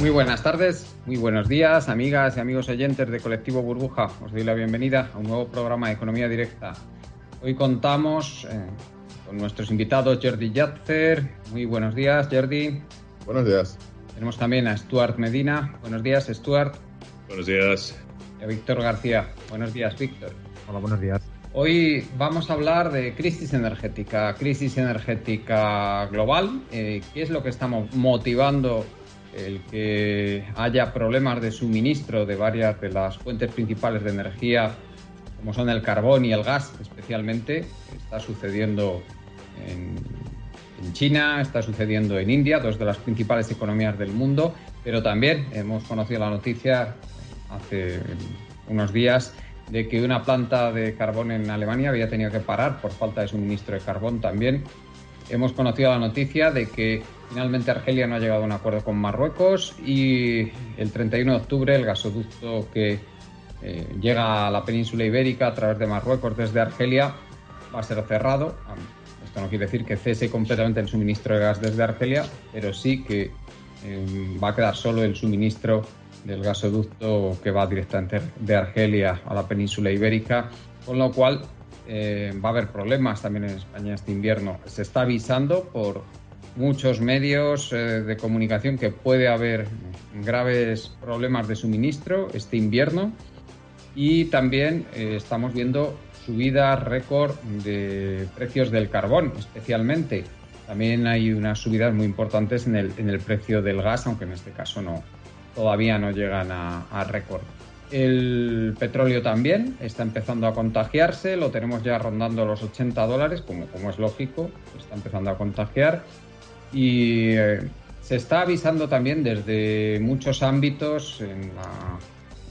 Muy buenas tardes, muy buenos días, amigas y amigos oyentes de Colectivo Burbuja. Os doy la bienvenida a un nuevo programa de Economía Directa. Hoy contamos eh, con nuestros invitados Jordi Yatzer. Muy buenos días, Jordi. Buenos días. Tenemos también a Stuart Medina. Buenos días, Stuart. Buenos días. Y a Víctor García. Buenos días, Víctor. Hola, buenos días. Hoy vamos a hablar de crisis energética, crisis energética global. Eh, ¿Qué es lo que estamos motivando el que haya problemas de suministro de varias de las fuentes principales de energía, como son el carbón y el gas especialmente, está sucediendo en, China, está sucediendo en India, dos de las principales economías del mundo, pero también hemos conocido la noticia hace unos días de que una planta de carbón en Alemania había tenido que parar por falta de suministro de carbón también. Hemos conocido la noticia de que Finalmente Argelia no ha llegado a un acuerdo con Marruecos y el 31 de octubre el gasoducto que eh, llega a la península ibérica a través de Marruecos desde Argelia va a ser cerrado. Esto no quiere decir que cese completamente el suministro de gas desde Argelia, pero sí que eh, va a quedar solo el suministro del gasoducto que va directamente de Argelia a la península ibérica, con lo cual eh, va a haber problemas también en España este invierno. Se está avisando por muchos medios eh, de comunicación que puede haber graves problemas de suministro este invierno y también eh, estamos viendo subidas récord de precios del carbón, especialmente. También hay unas subidas muy importantes en el, en el precio del gas, aunque en este caso no, todavía no llegan a, a récord. El petróleo también está empezando a contagiarse, lo tenemos ya rondando los 80 dólares, como, como es lógico, está empezando a contagiar. Y eh, se está avisando también desde muchos ámbitos, en, la,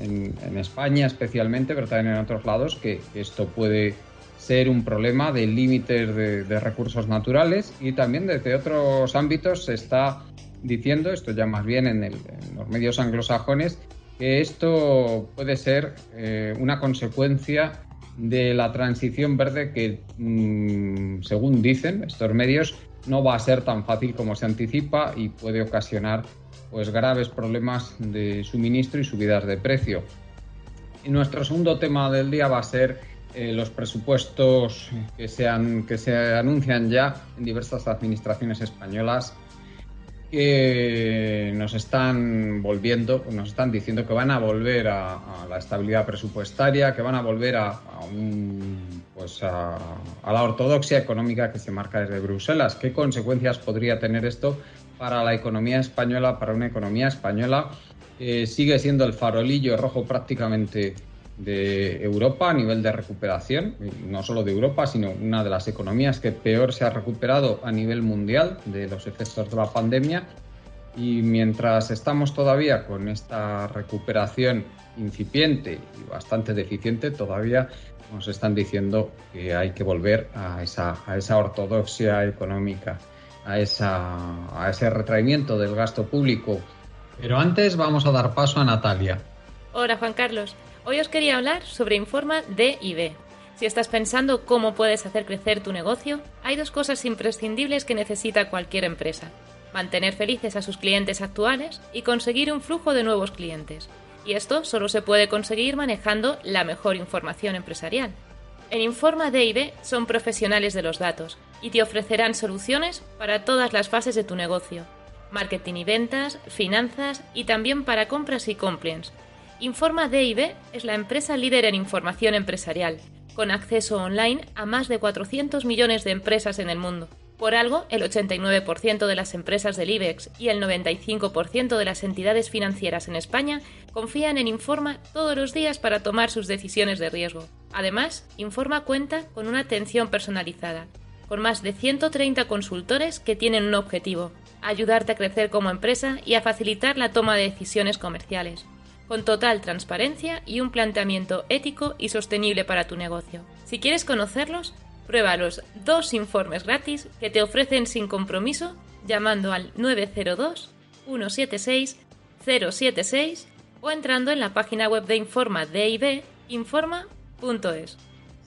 en, en, España especialmente, pero también en otros lados, que, esto puede ser un problema de límites de, de, recursos naturales y también desde otros ámbitos se está diciendo, esto ya más bien en, el, en los medios anglosajones, que esto puede ser eh, una consecuencia de la transición verde que, mmm, según dicen estos medios, no va a ser tan fácil como se anticipa y puede ocasionar pues, graves problemas de suministro y subidas de precio. Y nuestro segundo tema del día va a ser eh, los presupuestos que se, han, que se anuncian ya en diversas administraciones españolas que nos están volviendo, nos están diciendo que van a volver a, la estabilidad presupuestaria, que van a volver pues a, a, la ortodoxia económica que se marca desde Bruselas. ¿Qué consecuencias podría tener esto para la economía española, para una economía española que sigue siendo el farolillo rojo prácticamente de Europa a nivel de recuperación, no solo de Europa, sino una de las economías que peor se ha recuperado a nivel mundial de los efectos de la pandemia. Y mientras estamos todavía con esta recuperación incipiente y bastante deficiente, todavía nos están diciendo que hay que volver a esa, a esa ortodoxia económica, a, esa, a ese retraimiento del gasto público. Pero antes vamos a dar paso a Natalia. Hola Juan Carlos. Hoy os quería hablar sobre Informa DIB. Si estás pensando cómo puedes hacer crecer tu negocio, hay dos cosas imprescindibles que necesita cualquier empresa. Mantener felices a sus clientes actuales y conseguir un flujo de nuevos clientes. Y esto solo se puede conseguir manejando la mejor información empresarial. En Informa DIB son profesionales de los datos y te ofrecerán soluciones para todas las fases de tu negocio. Marketing y ventas, finanzas y también para compras y compliance. Informa DIB es la empresa líder en información empresarial con acceso online a más de 400 millones de empresas en el mundo. Por algo, el 89% de las empresas del IBEX y el 95% de las entidades financieras en España confían en Informa todos los días para tomar sus decisiones de riesgo. Además, Informa cuenta con una atención personalizada, con más de 130 consultores que tienen un objetivo, ayudarte a crecer como empresa y a facilitar la toma de decisiones comerciales con total transparencia y un planteamiento ético y sostenible para tu negocio. Si quieres conocerlos, prueba los dos informes gratis que te ofrecen sin compromiso llamando al 902 176 076 o entrando en la página web de Informa DIB informa.es.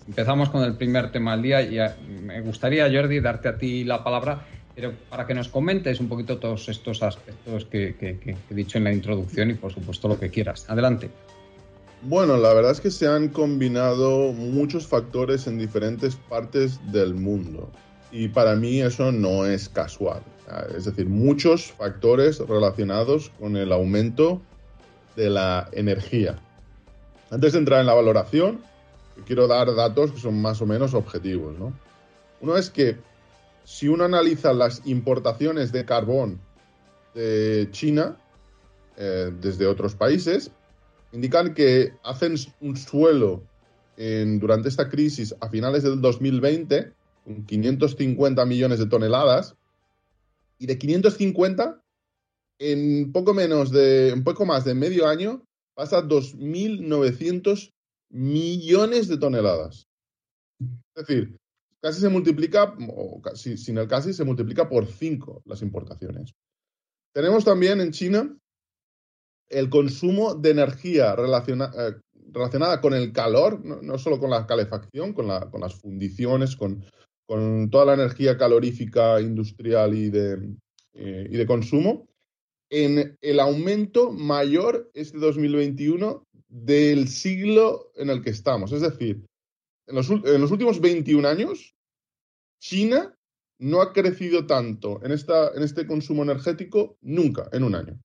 Empezamos con el primer tema del día y eh, me gustaría, Jordi, darte a ti la palabra pero para que nos comentes un poquito todos estos aspectos que, he dicho en la introducción y por supuesto lo que quieras. Adelante. Bueno, la verdad es que se han combinado muchos factores en diferentes partes del mundo y para mí eso no es casual. Es decir, muchos factores relacionados con el aumento de la energía. Antes de entrar en la valoración, quiero dar datos que son más o menos objetivos. Uno es que si uno analiza las importaciones de carbón de China eh, desde otros países, indican que hacen un suelo durante esta crisis a finales del 2020 con 550 millones de toneladas y de 550 en poco menos de un poco más de medio año pasa a 2.900 millones de toneladas. Es decir, casi se multiplica, o casi, sin el casi, se multiplica por 5 las importaciones. Tenemos también en China el consumo de energía eh, relacionada con el calor, no, solo con la calefacción, con, las fundiciones, con, toda la energía calorífica industrial y de, eh, y de consumo, en el aumento mayor este 2021 del siglo en el que estamos. Es decir, en los, últimos 21 años, China no ha crecido tanto en, este consumo energético nunca en un año.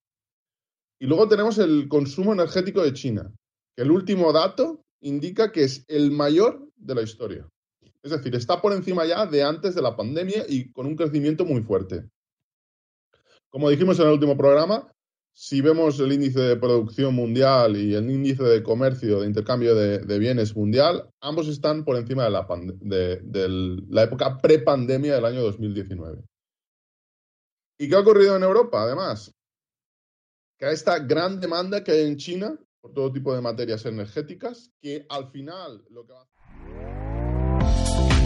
Y luego tenemos el consumo energético de China, que el último dato indica que es el mayor de la historia. Es decir, está por encima ya de antes de la pandemia y con un crecimiento muy fuerte. Como dijimos en el último programa, si vemos el índice de producción mundial y el índice de comercio, de intercambio de, bienes mundial, ambos están por encima de la, de, la época prepandemia del año 2019. ¿Y qué ha ocurrido en Europa, además? Que hay esta gran demanda que hay en China por todo tipo de materias energéticas, que al final lo que va a